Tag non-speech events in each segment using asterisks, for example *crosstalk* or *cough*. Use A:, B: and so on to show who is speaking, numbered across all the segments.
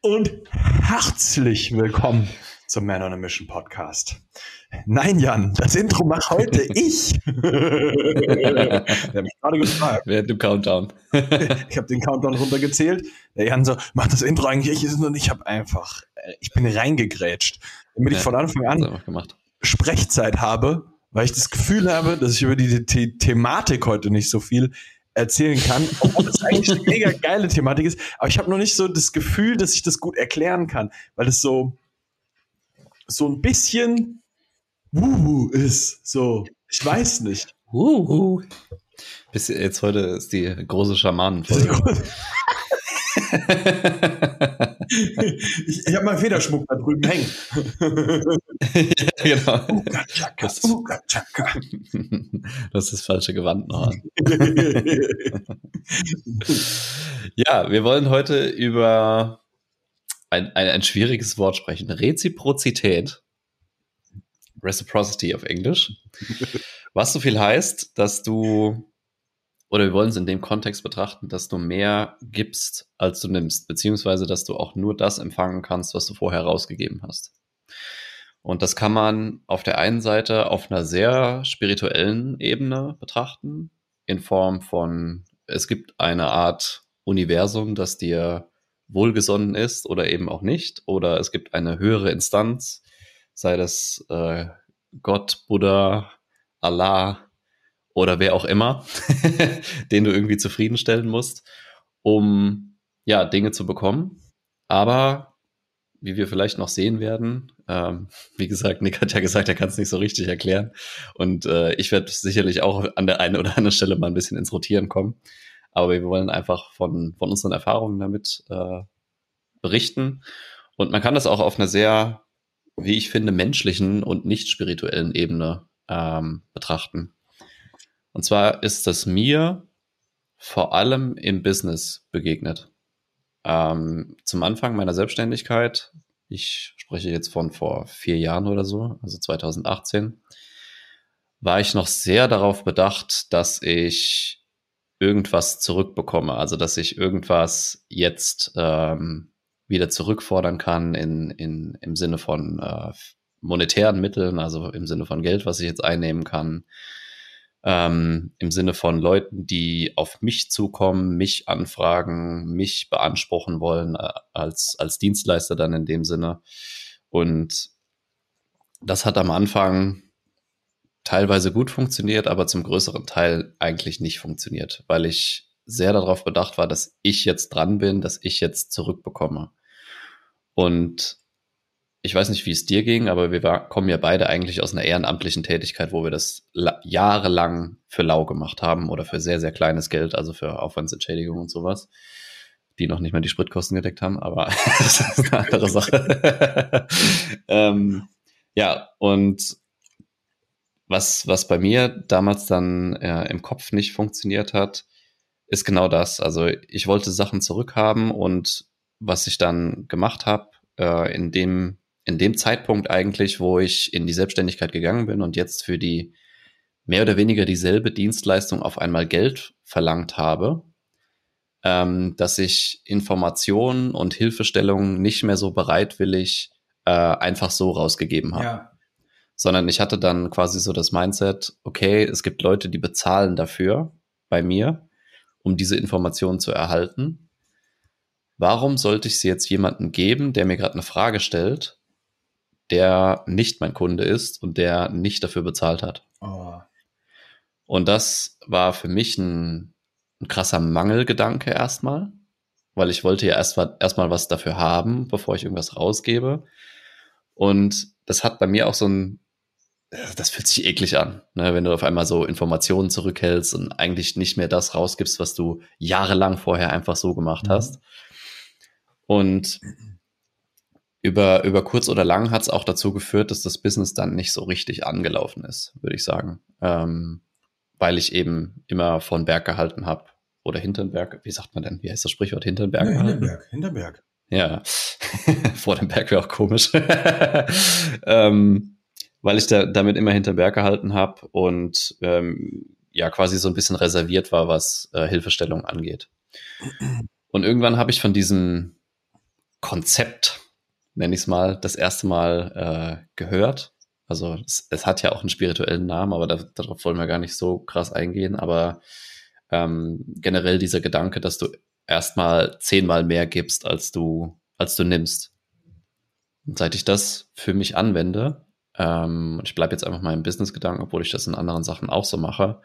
A: und herzlich willkommen zum Man on a Mission Podcast. Nein, Jan, das Intro mache heute *laughs* ich.
B: Der hat mich gerade gefragt. Während dem Countdown.
A: ich habe den Countdown runtergezählt. Der Jan so, macht das Intro eigentlich ich? Und ich habe einfach, äh, ich bin reingegrätscht, damit ja, ich von Anfang an Sprechzeit habe, weil ich das Gefühl habe, dass ich über die, die Thematik heute nicht so viel erzählen kann, obwohl es eigentlich eine mega *laughs* geile Thematik ist. Aber ich habe noch nicht so das Gefühl, dass ich das gut erklären kann, weil es so, so ein bisschen Wuhu ist. So, ich weiß nicht.
B: Wuhu. Bis jetzt heute ist die große Schamanenfolge. *laughs* *laughs*
A: ich ich habe meinen Federschmuck da drüben hängen. *laughs*
B: ja, genau. Uga chaka, Uga chaka. *laughs* Das ist das falsche Gewand noch an. ja, wir wollen heute über ein, ein, ein schwieriges Wort sprechen. Reziprozität. Reciprocity auf Englisch. Was so viel heißt, dass du oder wir wollen es in dem Kontext betrachten, dass du mehr gibst, als du nimmst, beziehungsweise dass du auch nur das empfangen kannst, was du vorher rausgegeben hast. Und das kann man auf der einen Seite auf einer sehr spirituellen Ebene betrachten, in Form von, es gibt eine Art Universum, das dir wohlgesonnen ist oder eben auch nicht, oder es gibt eine höhere Instanz, sei das äh, Gott, Buddha, Allah, oder wer auch immer, *laughs* den du irgendwie zufriedenstellen musst, um ja Dinge zu bekommen. Aber wie wir vielleicht noch sehen werden, ähm, wie gesagt, Nick hat ja gesagt, er kann es nicht so richtig erklären. Und äh, ich werde sicherlich auch an der einen oder anderen Stelle mal ein bisschen ins Rotieren kommen. Aber wir wollen einfach von, von unseren Erfahrungen damit äh, berichten. Und man kann das auch auf einer sehr, wie ich finde, menschlichen und nicht spirituellen Ebene ähm, betrachten. Und zwar ist das mir vor allem im Business begegnet. Ähm, zum Anfang meiner Selbstständigkeit, ich spreche jetzt von vor vier Jahren oder so, also 2018, war ich noch sehr darauf bedacht, dass ich irgendwas zurückbekomme, also dass ich irgendwas jetzt ähm, wieder zurückfordern kann in, in, im Sinne von äh, monetären Mitteln, also im Sinne von Geld, was ich jetzt einnehmen kann, ähm, im Sinne von Leuten, die auf mich zukommen, mich anfragen, mich beanspruchen wollen äh, als, als Dienstleister dann in dem Sinne. Und das hat am Anfang teilweise gut funktioniert, aber zum größeren Teil eigentlich nicht funktioniert, weil ich sehr darauf bedacht war, dass ich jetzt dran bin, dass ich jetzt zurückbekomme. Und ich weiß nicht, wie es dir ging, aber wir war, kommen ja beide eigentlich aus einer ehrenamtlichen Tätigkeit, wo wir das jahrelang für lau gemacht haben oder für sehr, sehr kleines Geld, also für Aufwandsentschädigung und sowas, die noch nicht mal die Spritkosten gedeckt haben, aber *laughs* das ist eine andere Sache. *laughs* ähm, ja, und was, was bei mir damals dann äh, im Kopf nicht funktioniert hat, ist genau das. Also ich wollte Sachen zurückhaben und was ich dann gemacht habe, äh, in dem in dem Zeitpunkt eigentlich, wo ich in die Selbstständigkeit gegangen bin und jetzt für die mehr oder weniger dieselbe Dienstleistung auf einmal Geld verlangt habe, ähm, dass ich Informationen und Hilfestellungen nicht mehr so bereitwillig äh, einfach so rausgegeben habe. Ja. Sondern ich hatte dann quasi so das Mindset, okay, es gibt Leute, die bezahlen dafür bei mir, um diese Informationen zu erhalten. Warum sollte ich sie jetzt jemandem geben, der mir gerade eine Frage stellt, der nicht mein Kunde ist und der nicht dafür bezahlt hat. Oh. Und das war für mich ein, ein krasser Mangelgedanke erstmal, weil ich wollte ja erstmal erstmal was dafür haben, bevor ich irgendwas rausgebe. Und das hat bei mir auch so ein, das fühlt sich eklig an, ne, wenn du auf einmal so Informationen zurückhältst und eigentlich nicht mehr das rausgibst, was du jahrelang vorher einfach so gemacht mhm. hast. Und über, über kurz oder lang hat es auch dazu geführt, dass das Business dann nicht so richtig angelaufen ist, würde ich sagen. Ähm, weil ich eben immer von Berg gehalten habe. Oder hinterm Berg, wie sagt man denn? Wie heißt das Sprichwort? Hinterm Berg?
A: Ja, Hinterberg, Hinterberg.
B: Ja, *laughs* vor dem Berg wäre auch komisch. *laughs* ähm, weil ich da, damit immer hinterm Berg gehalten habe und ähm, ja quasi so ein bisschen reserviert war, was äh, Hilfestellung angeht. Und irgendwann habe ich von diesem Konzept, nenne ich es mal, das erste Mal äh, gehört. Also es, es, hat ja auch einen spirituellen Namen, aber da, darauf wollen wir gar nicht so krass eingehen. Aber ähm, generell dieser Gedanke, dass du erstmal zehnmal mehr gibst, als du, als du nimmst. Und seit ich das für mich anwende, ähm, ich bleibe jetzt einfach mal im Business-Gedanken, obwohl ich das in anderen Sachen auch so mache,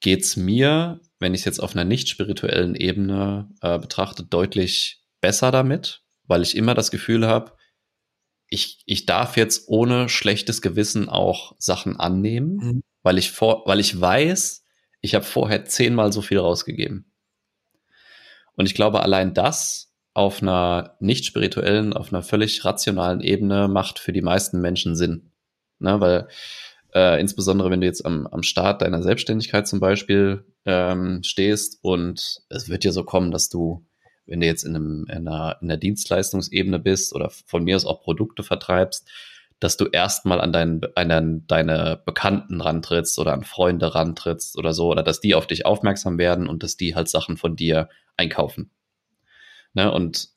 B: geht es mir, wenn ich es jetzt auf einer nicht spirituellen Ebene äh, betrachte, deutlich besser damit, weil ich immer das Gefühl habe, ich, ich darf jetzt ohne schlechtes Gewissen auch Sachen annehmen, mhm. weil ich vor, weil ich weiß, ich habe vorher zehnmal so viel rausgegeben. Und ich glaube, allein das auf einer nicht spirituellen, auf einer völlig rationalen Ebene macht für die meisten Menschen Sinn. Ne, weil äh, insbesondere wenn du jetzt am, am Start deiner Selbstständigkeit zum Beispiel ähm, stehst und es wird ja so kommen, dass du, wenn du jetzt in, einem, in, einer, in einer Dienstleistungsebene bist oder von mir aus auch Produkte vertreibst, dass du erstmal an, dein, an deine Bekannten rantrittst oder an Freunde rantrittst oder so, oder dass die auf dich aufmerksam werden und dass die halt Sachen von dir einkaufen. Ne? Und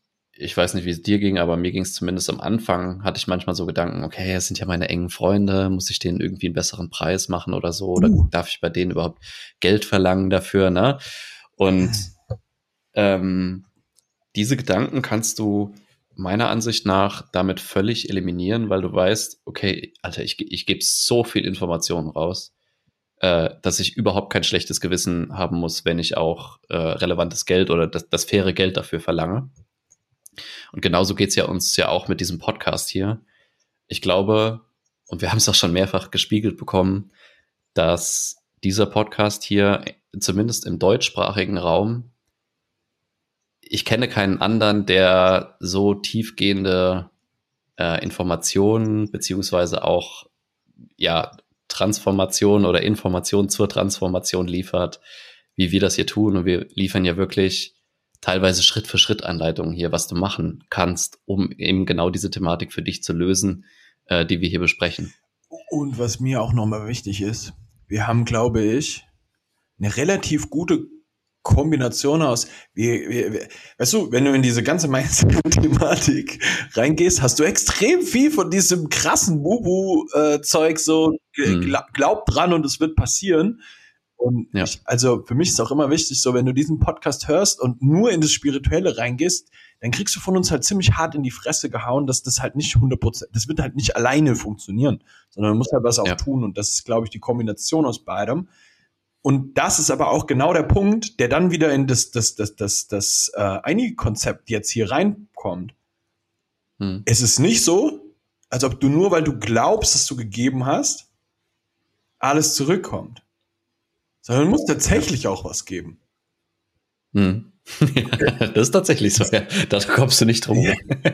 B: ich weiß nicht, wie es dir ging, aber mir ging es zumindest am Anfang, hatte ich manchmal so Gedanken, okay, es sind ja meine engen Freunde, muss ich denen irgendwie einen besseren Preis machen oder so? Oder uh. darf ich bei denen überhaupt Geld verlangen dafür? Ne? Und ähm, diese Gedanken kannst du meiner Ansicht nach damit völlig eliminieren, weil du weißt, okay, Alter, ich, ich gebe so viel Informationen raus, äh, dass ich überhaupt kein schlechtes Gewissen haben muss, wenn ich auch äh, relevantes Geld oder das, das faire Geld dafür verlange. Und genauso geht's ja uns ja auch mit diesem Podcast hier. Ich glaube, und wir *laughs* haben es auch schon mehrfach gespiegelt bekommen, dass dieser Podcast hier zumindest im deutschsprachigen Raum ich kenne keinen anderen, der so tiefgehende äh, Informationen beziehungsweise auch ja Transformation oder Information zur Transformation liefert, wie wir das hier tun. Und wir liefern ja wirklich teilweise Schritt für Schritt Anleitungen hier, was du machen kannst, um eben genau diese Thematik für dich zu lösen, äh, die wir hier besprechen.
A: Und was mir auch nochmal wichtig ist, wir haben, glaube ich, eine relativ gute Kombination aus, wie, wie, weißt du, wenn du in diese ganze Mindset-Thematik reingehst, hast du extrem viel von diesem krassen Bubu-Zeug so, mhm. glaub dran und es wird passieren. Und ja. ich, also für mich ist auch immer wichtig, so wenn du diesen Podcast hörst und nur in das Spirituelle reingehst, dann kriegst du von uns halt ziemlich hart in die Fresse gehauen, dass das halt nicht 100%, das wird halt nicht alleine funktionieren, sondern man muss halt was auch ja. tun und das ist, glaube ich, die Kombination aus beidem. Und das ist aber auch genau der Punkt, der dann wieder in das, das, das, das, das äh, einige Konzept jetzt hier reinkommt. Hm. Es ist nicht so, als ob du nur, weil du glaubst, dass du gegeben hast, alles zurückkommt. Sondern du musst tatsächlich auch was geben.
B: Hm. *laughs* das ist tatsächlich so, ja. Da kommst du nicht drum.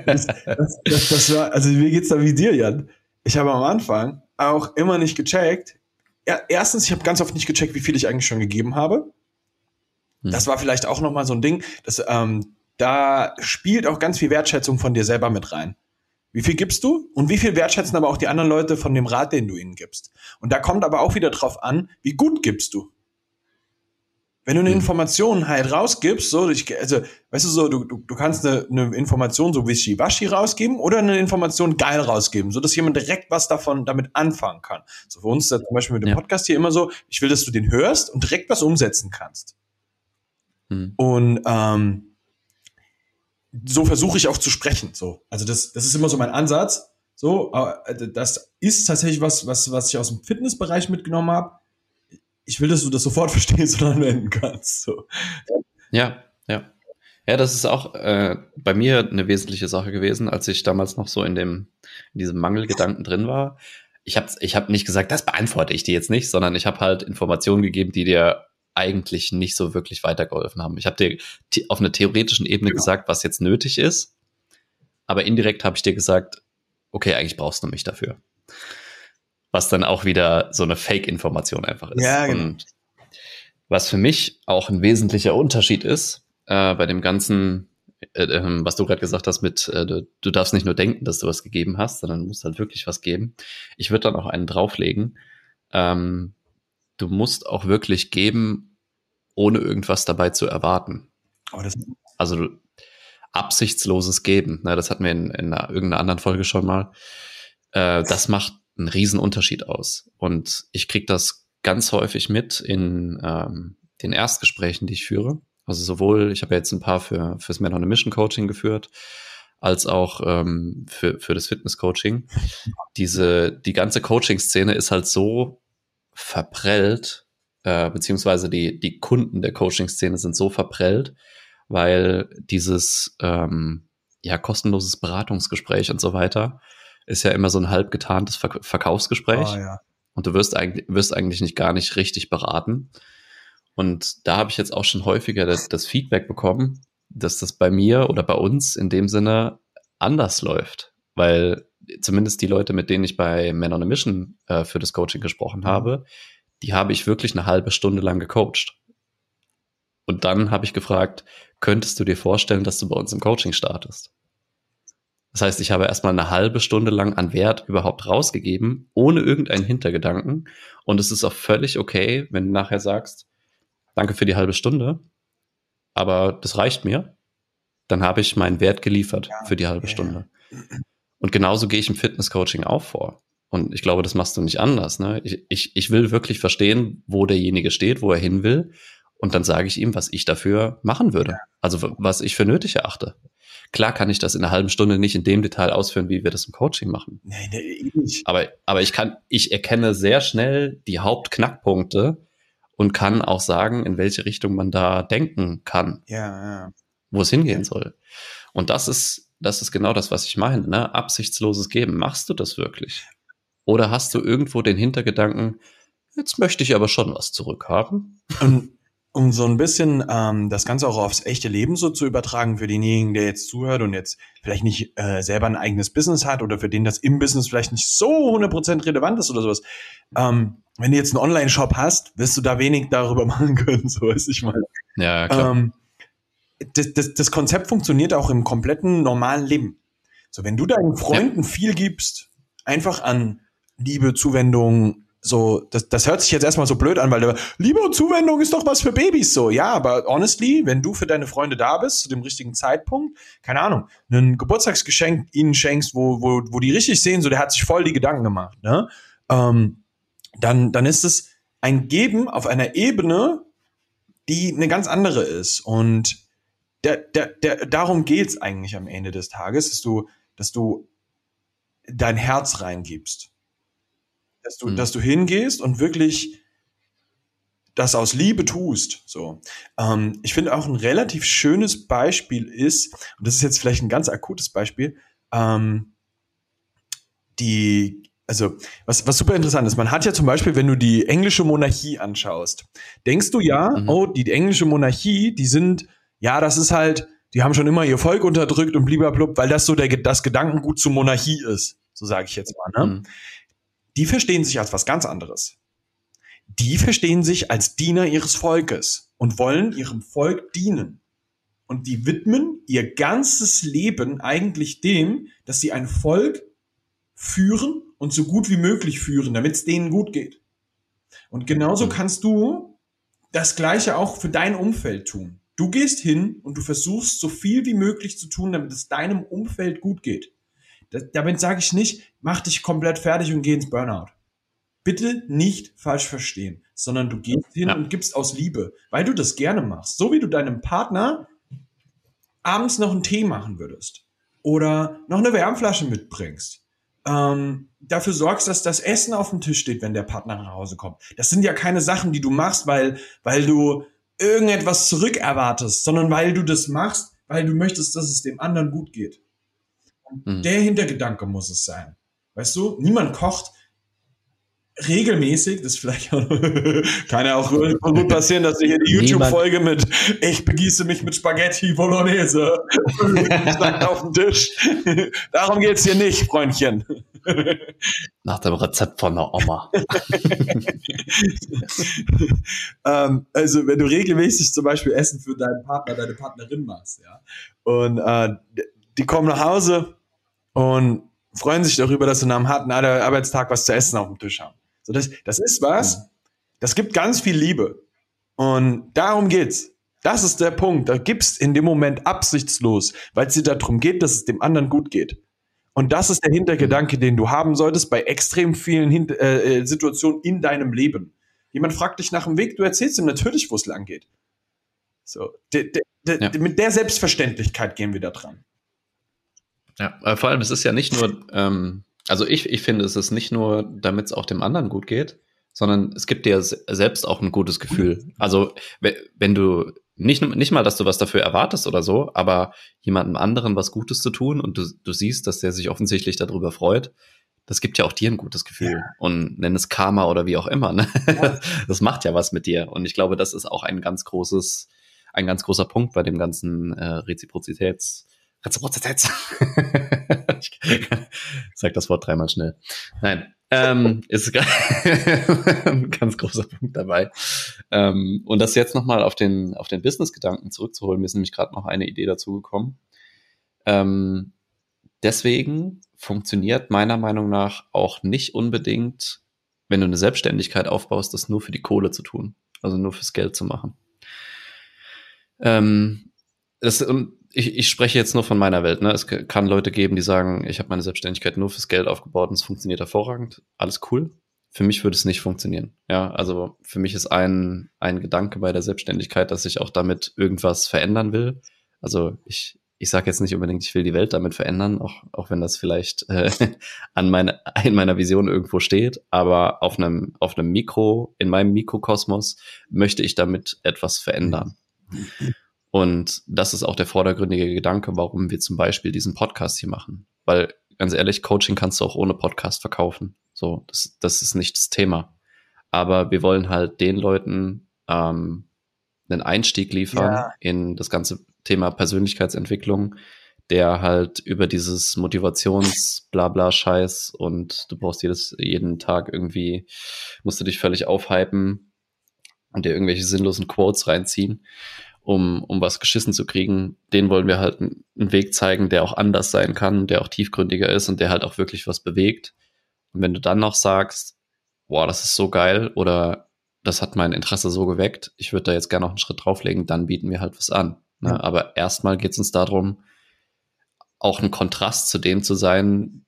A: Das, das, das, das, war, also mir geht's da wie dir, Jan. Ich habe am Anfang auch immer nicht gecheckt, erstens, ich habe ganz oft nicht gecheckt, wie viel ich eigentlich schon gegeben habe. Hm. Das war vielleicht auch noch mal so ein Ding, dass ähm, da spielt auch ganz viel Wertschätzung von dir selber mit rein. Wie viel gibst du und wie viel wertschätzen aber auch die anderen Leute von dem Rat, den du ihnen gibst? Und da kommt aber auch wieder drauf an, wie gut gibst du. Wenn du eine mhm. Information halt rausgibst, so, ich, also, weißt du so, du, du, du kannst eine, eine Information so wischiwaschi rausgeben oder eine Information geil rausgeben, so dass jemand direkt was davon damit anfangen kann. So für uns ist das zum Beispiel mit dem ja. Podcast hier immer so, ich will, dass du den hörst und direkt was umsetzen kannst. Mhm. Und ähm, so versuche ich auch zu sprechen. So, also das, das ist immer so mein Ansatz. So, äh, das ist tatsächlich was, was, was ich aus dem Fitnessbereich mitgenommen habe ich will, dass du das sofort *laughs* verstehst und anwenden kannst. So.
B: Ja, ja. Ja, das ist auch äh, bei mir eine wesentliche Sache gewesen, als ich damals noch so in dem in diesem Mangelgedanken drin war. Ich habe ich hab nicht gesagt, das beantworte ich dir jetzt nicht, sondern ich habe halt Informationen gegeben, die dir eigentlich nicht so wirklich weitergeholfen haben. Ich habe dir auf einer theoretischen Ebene ja. gesagt, was jetzt nötig ist, aber indirekt habe ich dir gesagt, okay, eigentlich brauchst du mich dafür was dann auch wieder so eine Fake-Information einfach ist. Ja, genau. Und was für mich auch ein wesentlicher Unterschied ist äh, bei dem ganzen, äh, äh, was du gerade gesagt hast, mit äh, du, du, darfst nicht nur denken, dass du was gegeben hast, sondern du musst halt wirklich was geben. Ich würde dann auch einen drauflegen. Ähm, du musst auch wirklich geben, ohne irgendwas dabei zu erwarten. also absichtsloses Geben. Ne, das hatten wir in, in einer, irgendeiner anderen Folge schon mal. Äh, das macht einen riesen Unterschied aus. Und ich kriege das ganz häufig mit in ähm, den Erstgesprächen, die ich führe. Also sowohl, ich habe ja jetzt ein paar für fürs Men on a Mission Coaching geführt, als auch ähm, für, für das Fitness-Coaching. Diese, die ganze Coaching-Szene ist halt so verprellt, äh, beziehungsweise die, die Kunden der Coaching-Szene sind so verprellt, weil dieses ähm, ja kostenloses Beratungsgespräch und so weiter ist ja immer so ein halb getarntes Ver Verkaufsgespräch. Oh, ja. Und du wirst eigentlich, wirst eigentlich nicht gar nicht richtig beraten. Und da habe ich jetzt auch schon häufiger das, das Feedback bekommen, dass das bei mir oder bei uns in dem Sinne anders läuft. Weil zumindest die Leute, mit denen ich bei Men on a Mission äh, für das Coaching gesprochen mhm. habe, die habe ich wirklich eine halbe Stunde lang gecoacht. Und dann habe ich gefragt, könntest du dir vorstellen, dass du bei uns im Coaching startest? Das heißt, ich habe erstmal eine halbe Stunde lang an Wert überhaupt rausgegeben, ohne irgendeinen Hintergedanken. Und es ist auch völlig okay, wenn du nachher sagst, danke für die halbe Stunde, aber das reicht mir. Dann habe ich meinen Wert geliefert ja, für die halbe. Stunde. Und genauso gehe ich im Fitnesscoaching auch vor. Und ich glaube, das machst du nicht anders. Ne? Ich, ich, ich will wirklich verstehen, wo derjenige steht, wo er hin will. Und dann sage ich ihm, was ich dafür machen würde. Also was ich für nötig erachte. Klar kann ich das in einer halben Stunde nicht in dem Detail ausführen, wie wir das im Coaching machen. Nee, nee, nicht. Aber, aber ich kann, ich erkenne sehr schnell die Hauptknackpunkte und kann auch sagen, in welche Richtung man da denken kann. Ja, ja. Wo es hingehen soll. Und das ist, das ist genau das, was ich meine, ne? Absichtsloses Geben. Machst du das wirklich? Oder hast du irgendwo den Hintergedanken, jetzt möchte ich aber schon was zurückhaben?
A: Und um so ein bisschen ähm, das Ganze auch aufs echte Leben so zu übertragen für denjenigen, der jetzt zuhört und jetzt vielleicht nicht äh, selber ein eigenes Business hat oder für den das im Business vielleicht nicht so 100% relevant ist oder sowas. Ähm, wenn du jetzt einen Online-Shop hast, wirst du da wenig darüber *laughs* machen können, so weiß ich mal. Ja, klar. Ähm, das, das, das Konzept funktioniert auch im kompletten normalen Leben. So, wenn du deinen Freunden ja. viel gibst, einfach an Liebe, Zuwendung, so, das, das hört sich jetzt erstmal so blöd an, weil der, Liebe und Zuwendung ist doch was für Babys so. Ja, aber honestly, wenn du für deine Freunde da bist, zu dem richtigen Zeitpunkt, keine Ahnung, ein Geburtstagsgeschenk ihnen schenkst, wo, wo, wo die richtig sehen, so der hat sich voll die Gedanken gemacht, ne? Ähm, dann, dann ist es ein Geben auf einer Ebene, die eine ganz andere ist. Und der, der, der, darum geht's eigentlich am Ende des Tages, dass du, dass du dein Herz reingibst dass du, mhm. dass du hingehst und wirklich das aus Liebe tust. So, ähm, ich finde auch ein relativ schönes Beispiel ist, und das ist jetzt vielleicht ein ganz akutes Beispiel, ähm, die, also was, was super interessant ist, man hat ja zum Beispiel, wenn du die englische Monarchie anschaust, denkst du ja, mhm. oh, die, englische Monarchie, die sind, ja, das ist halt, die haben schon immer ihr Volk unterdrückt und blub, weil das so der, das Gedankengut zur Monarchie ist. So sage ich jetzt mal. Ne? Mhm die verstehen sich als was ganz anderes. Die verstehen sich als Diener ihres Volkes und wollen ihrem Volk dienen. Und die widmen ihr ganzes Leben eigentlich dem, dass sie ein Volk führen und so gut wie möglich führen, damit es denen gut geht. Und genauso kannst du das Gleiche auch für dein Umfeld tun. Du gehst hin und du versuchst so viel wie möglich zu tun, damit es deinem Umfeld gut geht. Das, damit sage ich nicht, mach dich komplett fertig und geh ins Burnout. Bitte nicht falsch verstehen, sondern du gehst hin ja. und gibst aus Liebe, weil du das gerne machst. So wie du deinem Partner abends noch einen Tee machen würdest oder noch eine Wärmflasche mitbringst. Ähm, dafür sorgst, dass das Essen auf dem Tisch steht, wenn der Partner nach Hause kommt. Das sind ja keine Sachen, die du machst, weil, weil du irgendetwas zurückerwartest, sondern weil du das machst, weil du möchtest, dass es dem anderen gut geht. Mhm. Der Hintergedanke muss es sein. Weißt du, niemand kocht regelmäßig, das vielleicht auch, *laughs* kann ja auch gut passieren, dass du hier die YouTube-Folge mit ich begieße mich mit Spaghetti Bolognese *laughs* auf dem Tisch. Darum geht's hier nicht, Freundchen.
B: Nach dem Rezept von der Oma. *laughs*
A: ähm, also, wenn du regelmäßig zum Beispiel Essen für deinen Partner, deine Partnerin machst, ja, und äh, die kommen nach Hause und freuen sich darüber, dass sie nach einem harten Arbeitstag was zu essen auf dem Tisch haben. So, das, das ist was, das gibt ganz viel Liebe. Und darum geht's. Das ist der Punkt. Da gibst in dem Moment absichtslos, weil es dir darum geht, dass es dem anderen gut geht. Und das ist der Hintergedanke, den du haben solltest bei extrem vielen Hin äh, äh Situationen in deinem Leben. Jemand fragt dich nach dem Weg, du erzählst ihm natürlich, wo es lang geht. So, de, de, de, ja. mit der Selbstverständlichkeit gehen wir da dran.
B: Ja, vor allem, es ist ja nicht nur, ähm, also ich, ich finde, es ist nicht nur, damit es auch dem anderen gut geht, sondern es gibt dir selbst auch ein gutes Gefühl. Also, wenn du nicht, nicht mal, dass du was dafür erwartest oder so, aber jemandem anderen was Gutes zu tun und du, du siehst, dass der sich offensichtlich darüber freut, das gibt ja auch dir ein gutes Gefühl. Ja. Und nenn es Karma oder wie auch immer. Ne? Ja. *laughs* Das macht ja was mit dir. Und ich glaube, das ist auch ein ganz großes, ein ganz großer Punkt bei dem ganzen äh, Reziprozitäts, Reziprozitäts. *laughs* ich sag das Wort dreimal schnell. Nein, ähm, ist ein *laughs* ganz großer Punkt dabei. Ähm, und das jetzt nochmal auf den, auf den Business-Gedanken zurückzuholen, mir ist nämlich gerade noch eine Idee dazu gekommen. Ähm, deswegen funktioniert meiner Meinung nach auch nicht unbedingt, wenn du eine Selbstständigkeit aufbaust, das nur für die Kohle zu tun, also nur fürs Geld zu machen. Ähm, das, und ich, ich spreche jetzt nur von meiner Welt. Ne? Es kann Leute geben, die sagen, ich habe meine Selbstständigkeit nur fürs Geld aufgebaut und es funktioniert hervorragend. Alles cool. Für mich würde es nicht funktionieren. Ja, also für mich ist ein, ein Gedanke bei der Selbstständigkeit, dass ich auch damit irgendwas verändern will. Also ich, ich sage jetzt nicht unbedingt, ich will die Welt damit verändern, auch, auch wenn das vielleicht äh, *laughs* an meine, in meiner Vision irgendwo steht, aber auf einem, auf einem Mikro, in meinem Mikrokosmos möchte ich damit etwas verändern. *laughs* Und das ist auch der vordergründige Gedanke, warum wir zum Beispiel diesen Podcast hier machen. Weil, ganz ehrlich, Coaching kannst du auch ohne Podcast verkaufen. So, das, das ist nicht das Thema. Aber wir wollen halt den Leuten ähm, einen Einstieg liefern ja. in das ganze Thema Persönlichkeitsentwicklung, der halt über dieses Motivations-Blabla-Scheiß und du brauchst jedes, jeden Tag irgendwie, musst du dich völlig aufhypen und dir irgendwelche sinnlosen Quotes reinziehen um, um was geschissen zu kriegen, den wollen wir halt einen Weg zeigen, der auch anders sein kann, der auch tiefgründiger ist und der halt auch wirklich was bewegt. Und wenn du dann noch sagst, boah, das ist so geil oder das hat mein Interesse so geweckt, ich würde da jetzt gerne noch einen Schritt drauflegen, dann bieten wir halt was an. Ne? Ja. Aber erstmal geht es uns darum, auch ein Kontrast zu dem zu sein,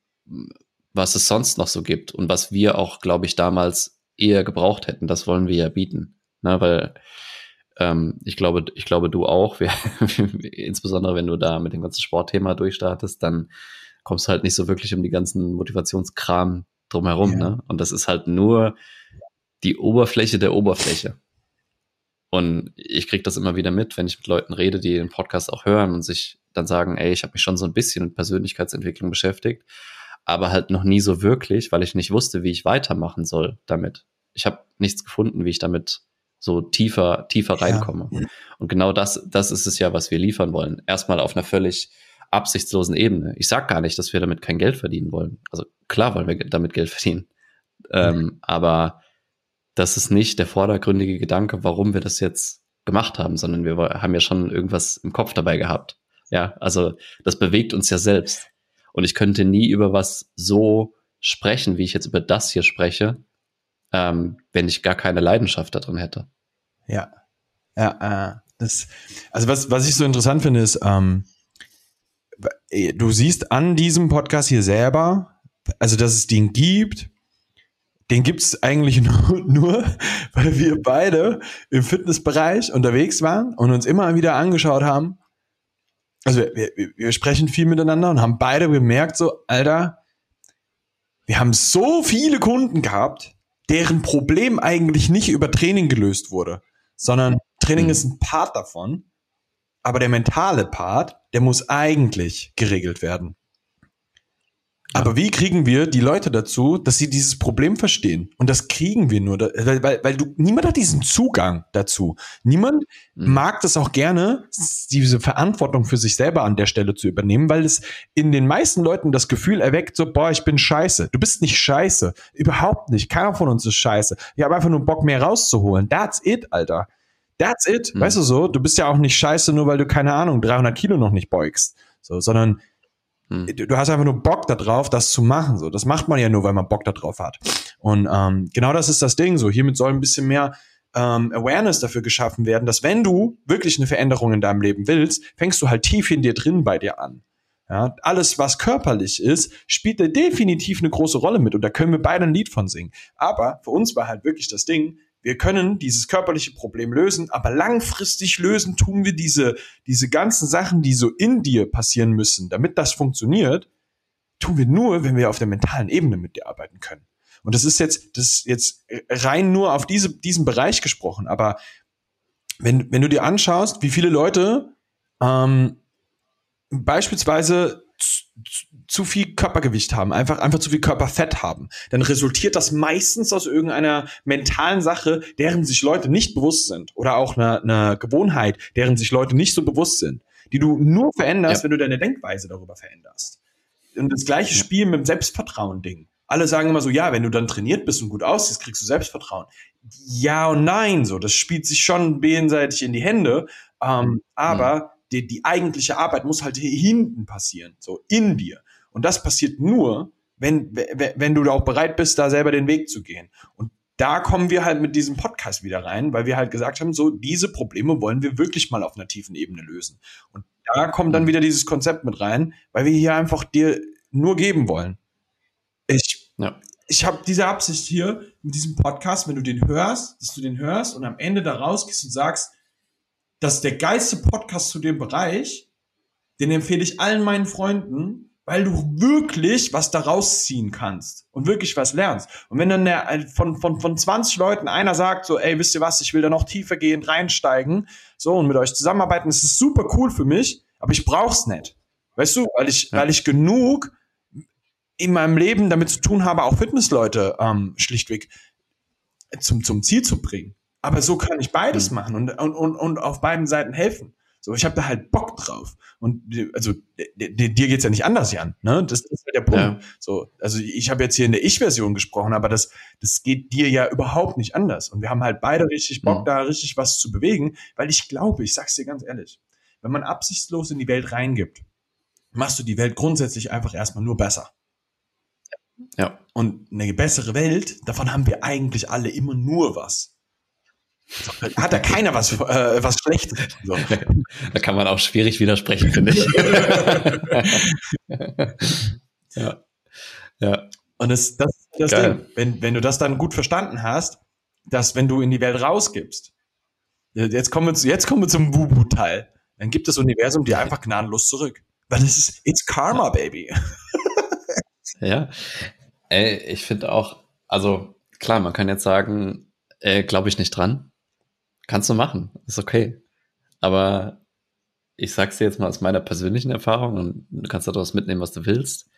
B: was es sonst noch so gibt und was wir auch, glaube ich, damals eher gebraucht hätten. Das wollen wir ja bieten. Ne? Weil ähm, ich glaube, ich glaube, du auch. Wir, *laughs* insbesondere wenn du da mit dem ganzen Sportthema durchstartest, dann kommst du halt nicht so wirklich um die ganzen Motivationskram drumherum. Ja. Ne? Und das ist halt nur die Oberfläche der Oberfläche. Und ich kriege das immer wieder mit, wenn ich mit Leuten rede, die den Podcast auch hören und sich dann sagen, ey, ich habe mich schon so ein bisschen mit Persönlichkeitsentwicklung beschäftigt, aber halt noch nie so wirklich, weil ich nicht wusste, wie ich weitermachen soll damit. Ich habe nichts gefunden, wie ich damit so tiefer, tiefer reinkomme. Ja. Und genau das, das ist es ja, was wir liefern wollen. Erstmal auf einer völlig absichtslosen Ebene. Ich sag gar nicht, dass wir damit kein Geld verdienen wollen. Also klar wollen wir damit Geld verdienen. Ähm, aber das ist nicht der vordergründige Gedanke, warum wir das jetzt gemacht haben, sondern wir haben ja schon irgendwas im Kopf dabei gehabt. Ja, also das bewegt uns ja selbst. Und ich könnte nie über was so sprechen, wie ich jetzt über das hier spreche, ähm, wenn ich gar keine Leidenschaft darin hätte.
A: Ja, ja, äh, das, also was, was ich so interessant finde, ist, ähm, du siehst an diesem Podcast hier selber, also dass es den gibt, den gibt es eigentlich *laughs* nur, nur, weil wir beide im Fitnessbereich unterwegs waren und uns immer wieder angeschaut haben. Also wir, wir, wir sprechen viel miteinander und haben beide gemerkt, so, Alter, wir haben so viele Kunden gehabt, deren Problem eigentlich nicht über Training gelöst wurde, sondern Training mhm. ist ein Part davon, aber der mentale Part, der muss eigentlich geregelt werden. Aber wie kriegen wir die Leute dazu, dass sie dieses Problem verstehen? Und das kriegen wir nur, weil, weil, weil du, niemand hat diesen Zugang dazu. Niemand mhm. mag das auch gerne, diese Verantwortung für sich selber an der Stelle zu übernehmen, weil es in den meisten Leuten das Gefühl erweckt, so, boah, ich bin scheiße. Du bist nicht scheiße. Überhaupt nicht. Keiner von uns ist scheiße. Ich habe einfach nur Bock, mehr rauszuholen. That's it, Alter. That's it. Mhm. Weißt du so? Du bist ja auch nicht scheiße, nur weil du, keine Ahnung, 300 Kilo noch nicht beugst. So, sondern hm. Du hast einfach nur Bock darauf, das zu machen. So, das macht man ja nur, weil man Bock darauf hat. Und ähm, genau das ist das Ding. So, hiermit soll ein bisschen mehr ähm, Awareness dafür geschaffen werden, dass wenn du wirklich eine Veränderung in deinem Leben willst, fängst du halt tief in dir drin bei dir an. Ja, alles, was körperlich ist, spielt da definitiv eine große Rolle mit und da können wir beide ein Lied von singen. Aber für uns war halt wirklich das Ding, wir können dieses körperliche Problem lösen, aber langfristig lösen tun wir diese, diese ganzen Sachen, die so in dir passieren müssen, damit das funktioniert, tun wir nur, wenn wir auf der mentalen Ebene mit dir arbeiten können. Und das ist jetzt, das ist jetzt rein nur auf diese, diesen Bereich gesprochen, aber wenn, wenn du dir anschaust, wie viele Leute ähm, beispielsweise zu, viel Körpergewicht haben, einfach, einfach zu viel Körperfett haben, dann resultiert das meistens aus irgendeiner mentalen Sache, deren sich Leute nicht bewusst sind. Oder auch einer, einer Gewohnheit, deren sich Leute nicht so bewusst sind. Die du nur veränderst, ja. wenn du deine Denkweise darüber veränderst. Und das gleiche ja. Spiel mit dem Selbstvertrauen-Ding. Alle sagen immer so, ja, wenn du dann trainiert bist und gut aussiehst, kriegst du Selbstvertrauen. Ja und nein, so. Das spielt sich schon beinseitig in die Hände. Ähm, aber mhm die, die eigentliche Arbeit muss halt hier hinten passieren, so in dir. Und das passiert nur, wenn, wenn du da auch bereit bist, da selber den Weg zu gehen. Und da kommen wir halt mit diesem Podcast wieder rein, weil wir halt gesagt haben, so diese Probleme wollen wir wirklich mal auf einer tiefen Ebene lösen. Und da kommt dann mhm. wieder dieses Konzept mit rein, weil wir hier einfach dir nur geben wollen. Ich, ja. ich habe diese Absicht hier mit diesem Podcast, wenn du den hörst, dass du den hörst und am Ende da rausgehst und sagst, das ist der geilste Podcast zu dem Bereich. Den empfehle ich allen meinen Freunden, weil du wirklich was daraus ziehen kannst und wirklich was lernst. Und wenn dann der, von, von, von 20 Leuten einer sagt so, ey, wisst ihr was, ich will da noch tiefer gehen, reinsteigen, so und mit euch zusammenarbeiten, das ist super cool für mich, aber ich brauch's nicht. Weißt du, weil ich, ja. weil ich genug in meinem Leben damit zu tun habe, auch Fitnessleute ähm, schlichtweg zum, zum Ziel zu bringen. Aber so kann ich beides mhm. machen und, und, und, und auf beiden Seiten helfen. So, ich habe da halt Bock drauf. Und also dir geht's ja nicht anders, Jan. Ne? Das, das ist halt der Punkt. Ja. So, also ich habe jetzt hier in der Ich-Version gesprochen, aber das, das geht dir ja überhaupt nicht anders. Und wir haben halt beide richtig Bock, mhm. da richtig was zu bewegen, weil ich glaube, ich sag's dir ganz ehrlich, wenn man absichtslos in die Welt reingibt, machst du die Welt grundsätzlich einfach erstmal nur besser. Ja. Und eine bessere Welt, davon haben wir eigentlich alle immer nur was. Hat da keiner was, äh, was Schlechtes? So. *laughs*
B: Da kann man auch schwierig widersprechen, finde ich. *laughs*
A: ja. Ja. Und das, das, das Ding, wenn, wenn du das dann gut verstanden hast, dass wenn du in die Welt rausgibst, jetzt kommen wir, zu, jetzt kommen wir zum Bubu-Teil, dann gibt das Universum dir einfach gnadenlos zurück. Weil es ist, it's Karma, baby.
B: ja. Ey, ich finde auch, also klar, man kann jetzt sagen, äh, glaube ich nicht dran. Kannst du machen, ist okay. Aber ich sag's dir jetzt mal aus meiner persönlichen Erfahrung und du kannst daraus mitnehmen, was du willst.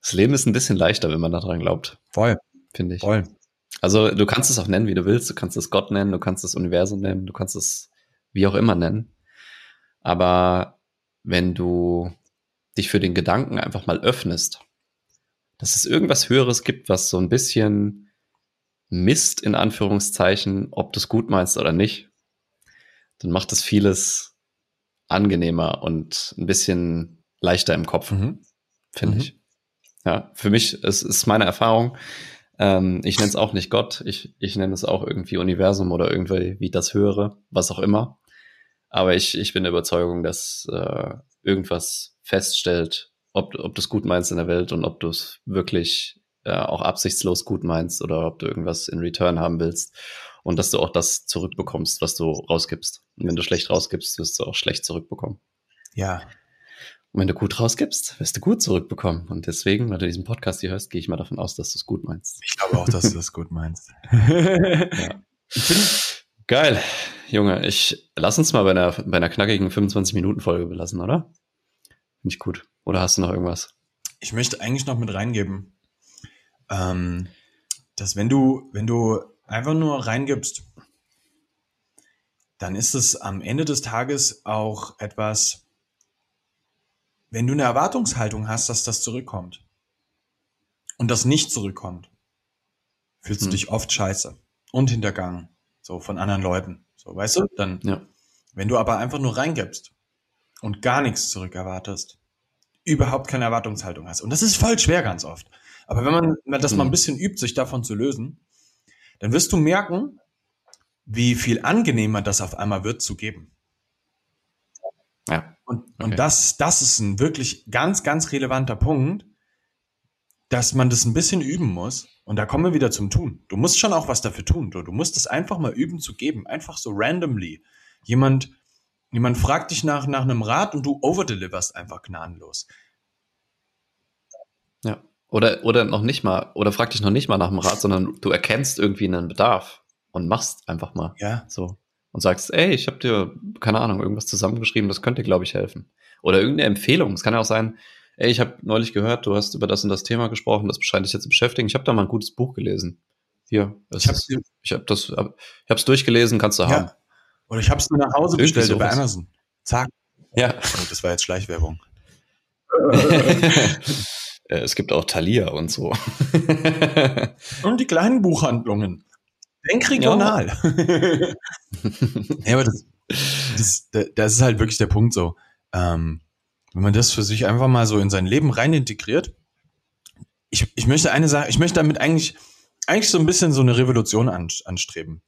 B: Das Leben ist ein bisschen leichter, wenn man daran glaubt.
A: Voll.
B: Finde ich. Voll. Also du kannst es auch nennen, wie du willst. Du kannst es Gott nennen, du kannst es Universum nennen, du kannst es wie auch immer nennen. Aber wenn du dich für den Gedanken einfach mal öffnest, dass es irgendwas Höheres gibt, was so ein bisschen misst, in Anführungszeichen, ob du es gut meinst oder nicht, dann macht es vieles angenehmer und ein bisschen leichter im Kopf, mhm. finde mhm. ich. Ja, für mich es ist meine Erfahrung. Ähm, ich nenne es auch nicht Gott, ich, ich nenne es auch irgendwie Universum oder irgendwie wie das Höhere, was auch immer. Aber ich, ich bin der Überzeugung, dass äh, irgendwas feststellt, ob, ob du es gut meinst in der Welt und ob du es wirklich äh, auch absichtslos gut meinst oder ob du irgendwas in Return haben willst und dass du auch das zurückbekommst, was du rausgibst. Und wenn du schlecht rausgibst, wirst du auch schlecht zurückbekommen.
A: Ja.
B: Und wenn du gut rausgibst, wirst du gut zurückbekommen. Und deswegen, weil du diesen Podcast hier hörst, gehe ich mal davon aus, dass du es gut meinst.
A: Ich glaube auch, dass du das gut meinst. *laughs* ja.
B: Geil, Junge. Ich lass uns mal bei einer, bei einer knackigen 25-Minuten-Folge belassen, oder? Finde ich gut. Oder hast du noch irgendwas?
A: Ich möchte eigentlich noch mit reingeben, ähm, dass wenn du, wenn du einfach nur reingibst, dann ist es am Ende des Tages auch etwas, wenn du eine Erwartungshaltung hast, dass das zurückkommt und das nicht zurückkommt, fühlst hm. du dich oft scheiße und hintergangen, so von anderen Leuten. So, weißt du? Dann, ja. wenn du aber einfach nur reingibst und gar nichts zurück erwartest, überhaupt keine Erwartungshaltung hast. Und das ist voll schwer ganz oft. Aber wenn man das mal ein mhm. bisschen übt, sich davon zu lösen, dann wirst du merken, wie viel angenehmer das auf einmal wird zu geben.
B: Ja.
A: Und, okay. und das, das ist ein wirklich ganz, ganz relevanter Punkt, dass man das ein bisschen üben muss. Und da kommen wir wieder zum Tun. Du musst schon auch was dafür tun. Du, du musst es einfach mal üben zu geben. Einfach so randomly. Jemand, jemand fragt dich nach, nach einem Rat und du overdeliverst einfach gnadenlos.
B: Ja. Oder, oder noch nicht mal, oder frag dich noch nicht mal nach dem Rat, sondern du erkennst irgendwie einen Bedarf und machst einfach mal.
A: Ja.
B: So. Und sagst, ey, ich habe dir, keine Ahnung, irgendwas zusammengeschrieben, das könnte dir, glaube ich, helfen. Oder irgendeine Empfehlung. Es kann ja auch sein, ey, ich habe neulich gehört, du hast über das und das Thema gesprochen, das scheint dich jetzt zu beschäftigen. Ich habe da mal ein gutes Buch gelesen. Hier,
A: ich habe
B: ich hab das, ich habe durchgelesen, kannst du ja. haben.
A: Oder ich habe es nur nach Hause Irgendwie bestellt bei Amazon. Zack.
B: Ja.
A: Oh, das war jetzt Schleichwerbung. *laughs* *laughs* *laughs*
B: es gibt auch Thalia und so. *laughs*
A: und die kleinen Buchhandlungen. Denk regional. Ja, *laughs* ja aber das, das, das ist halt wirklich der Punkt so. Ähm, wenn man das für sich einfach mal so in sein Leben rein integriert, ich, ich möchte eine Sache, ich möchte damit eigentlich, eigentlich so ein bisschen so eine Revolution anstreben.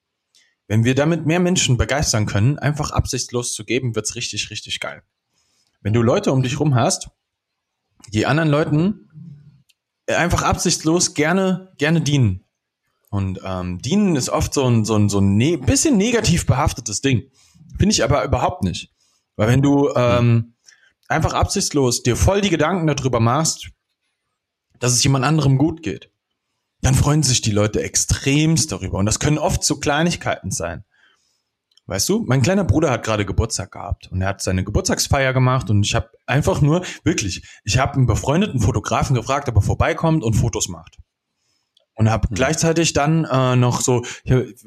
A: Wenn wir damit mehr Menschen begeistern können, einfach absichtslos zu geben, wird's richtig, richtig geil. Wenn du Leute um dich rum hast, die anderen Leuten einfach absichtslos gerne, gerne dienen. Und ähm, dienen ist oft so ein, so ein, so ein ne bisschen negativ behaftetes Ding. Finde ich aber überhaupt nicht. Weil wenn du ähm, einfach absichtslos dir voll die Gedanken darüber machst, dass es jemand anderem gut geht, dann freuen sich die Leute extremst darüber. Und das können oft so Kleinigkeiten sein. Weißt du, mein kleiner Bruder hat gerade Geburtstag gehabt und er hat seine Geburtstagsfeier gemacht und ich habe einfach nur, wirklich, ich habe einen befreundeten Fotografen gefragt, ob er vorbeikommt und Fotos macht. Und habe mhm. gleichzeitig dann äh, noch so,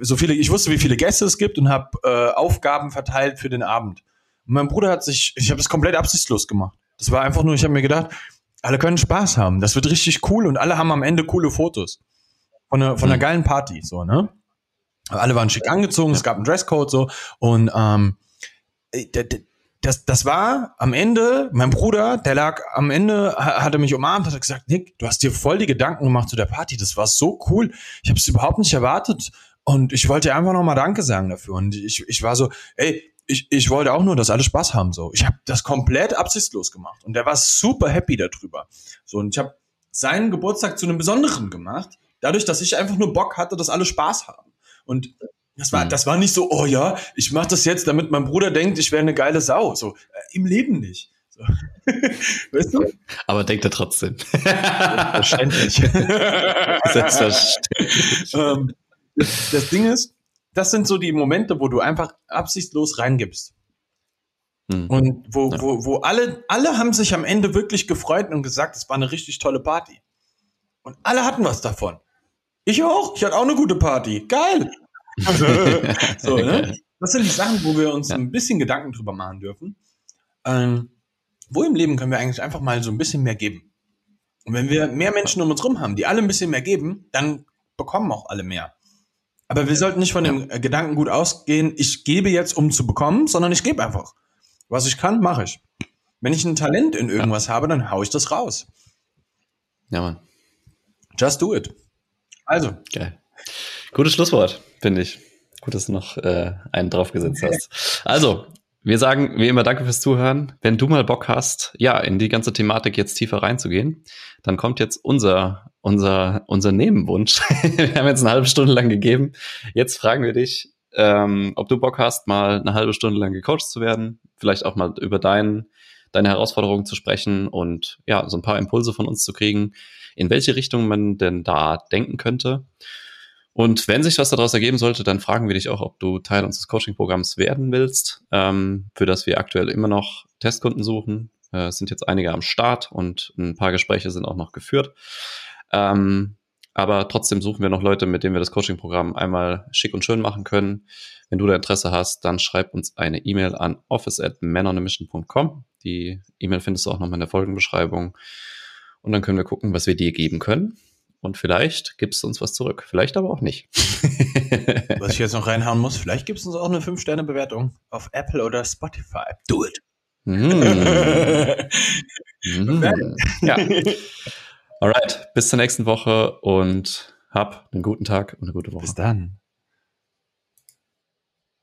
A: so viele, ich wusste, wie viele Gäste es gibt und habe äh, Aufgaben verteilt für den Abend. Und mein Bruder hat sich, ich habe das komplett absichtslos gemacht. Das war einfach nur, ich habe mir gedacht, alle können Spaß haben. Das wird richtig cool und alle haben am Ende coole Fotos. Von einer, von einer mhm. geilen Party, so, ne? Alle waren schick angezogen, ja. es gab einen Dresscode, so. Und ähm, äh, das, das war am Ende, mein Bruder, der lag am Ende, hat er mich umarmt, hat gesagt, Nick, du hast dir voll die Gedanken gemacht zu der Party, das war so cool. Ich habe es überhaupt nicht erwartet. Und ich wollte einfach nochmal Danke sagen dafür. Und ich, ich war so, ey, ich, ich wollte auch nur, dass alle Spaß haben. So, ich habe das komplett absichtslos gemacht und der war super happy darüber. So und ich habe seinen Geburtstag zu einem besonderen gemacht, dadurch, dass ich einfach nur Bock hatte, dass alle Spaß haben. Und das war, mhm. das war nicht so, oh ja, ich mache das jetzt, damit mein Bruder denkt, ich wäre eine geile Sau. So äh, im Leben nicht. So. *laughs*
B: weißt du? Aber denkt er trotzdem.
A: Selbstverständlich. *laughs* Selbstverständlich. ähm, das, das Ding ist, das sind so die Momente, wo du einfach absichtslos reingibst. Hm. Und wo, ja. wo, wo alle, alle haben sich am Ende wirklich gefreut und gesagt, es war eine richtig tolle Party. Und alle hatten was davon. Ich auch. Ich hatte auch eine gute Party. Geil. *laughs* so, ne? Das sind die Sachen, wo wir uns ja. ein bisschen Gedanken drüber machen dürfen. Ähm, wo im Leben können wir eigentlich einfach mal so ein bisschen mehr geben? Und wenn wir mehr Menschen um uns rum haben, die alle ein bisschen mehr geben, dann bekommen auch alle mehr. Aber wir sollten nicht von dem ja. Gedanken gut ausgehen, ich gebe jetzt, um zu bekommen, sondern ich gebe einfach. Was ich kann, mache ich. Wenn ich ein Talent in irgendwas ja. habe, dann haue ich das raus.
B: Ja, Mann.
A: Just do it. Also.
B: Geil. Gutes Schlusswort, finde ich. Gut, dass du noch äh, einen draufgesetzt hast. Also, wir sagen wie immer Danke fürs Zuhören. Wenn du mal Bock hast, ja, in die ganze Thematik jetzt tiefer reinzugehen, dann kommt jetzt unser, unser, unser Nebenwunsch. *laughs* wir haben jetzt eine halbe Stunde lang gegeben. Jetzt fragen wir dich, ähm, ob du Bock hast, mal eine halbe Stunde lang gecoacht zu werden, vielleicht auch mal über dein, deine Herausforderungen zu sprechen und ja, so ein paar Impulse von uns zu kriegen, in welche Richtung man denn da denken könnte. Und wenn sich was daraus ergeben sollte, dann fragen wir dich auch, ob du Teil unseres Coaching-Programms werden willst, ähm, für das wir aktuell immer noch Testkunden suchen. Äh, es sind jetzt einige am Start und ein paar Gespräche sind auch noch geführt. Ähm, aber trotzdem suchen wir noch Leute, mit denen wir das Coaching-Programm einmal schick und schön machen können. Wenn du da Interesse hast, dann schreib uns eine E-Mail an office at manonamission.com. Die E-Mail findest du auch nochmal in der Folgenbeschreibung. Und dann können wir gucken, was wir dir geben können. Und vielleicht gibst du uns was zurück. Vielleicht aber auch nicht. *laughs*
A: was ich jetzt noch reinhauen muss, vielleicht gibt es uns auch eine 5-Sterne-Bewertung auf Apple oder Spotify. Do it. *laughs* Mm.
B: mm. Ja. Alright, bis zur nächsten Woche und hab einen guten Tag und eine gute Woche.
A: Bis dann.